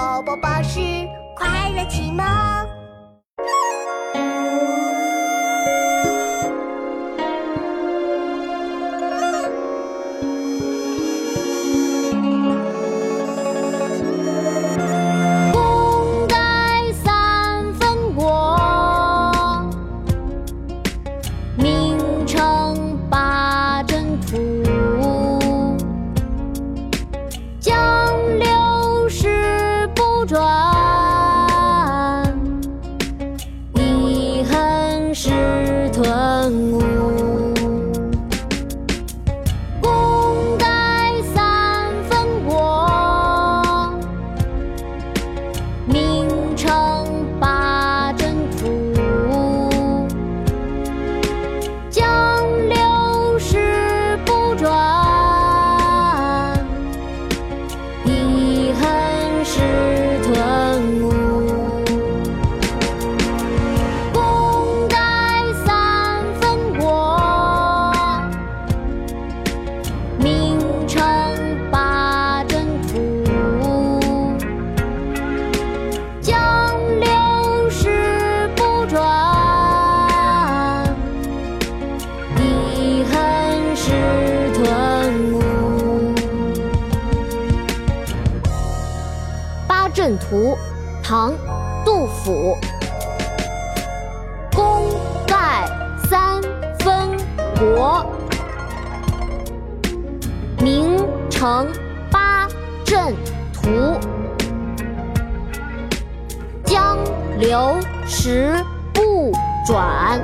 宝宝巴士快乐启蒙。阵图》，唐·杜甫。功盖三分国，名成八阵图。江流石不转。